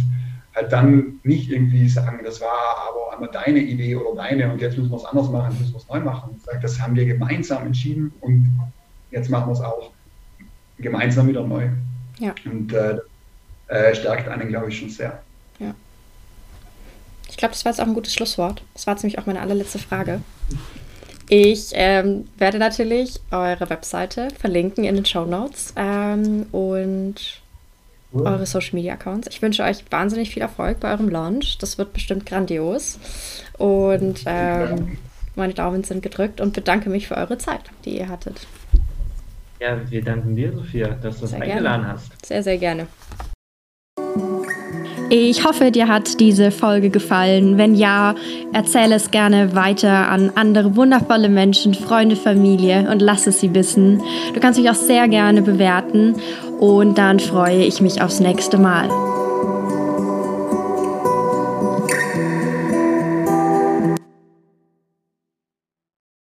halt dann nicht irgendwie sagen, das war aber einmal deine Idee oder deine und jetzt müssen wir es anders machen, müssen wir es neu machen. Das haben wir gemeinsam entschieden und jetzt machen wir es auch gemeinsam wieder neu. Ja. Und äh, äh, stärkt einen, glaube ich, schon sehr. Ja. Ich glaube, das war jetzt auch ein gutes Schlusswort. Das war jetzt nämlich auch meine allerletzte Frage. Ich ähm, werde natürlich eure Webseite verlinken in den Show Notes ähm, und cool. eure Social Media Accounts. Ich wünsche euch wahnsinnig viel Erfolg bei eurem Launch. Das wird bestimmt grandios. Und ähm, meine Daumen sind gedrückt und bedanke mich für eure Zeit, die ihr hattet. Ja, wir danken dir, Sophia, dass du uns eingeladen gerne. hast. Sehr, sehr gerne. Ich hoffe, dir hat diese Folge gefallen. Wenn ja, erzähle es gerne weiter an andere wundervolle Menschen, Freunde, Familie und lass es sie wissen. Du kannst mich auch sehr gerne bewerten und dann freue ich mich aufs nächste Mal.